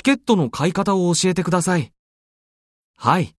チケットの買い方を教えてください。はい。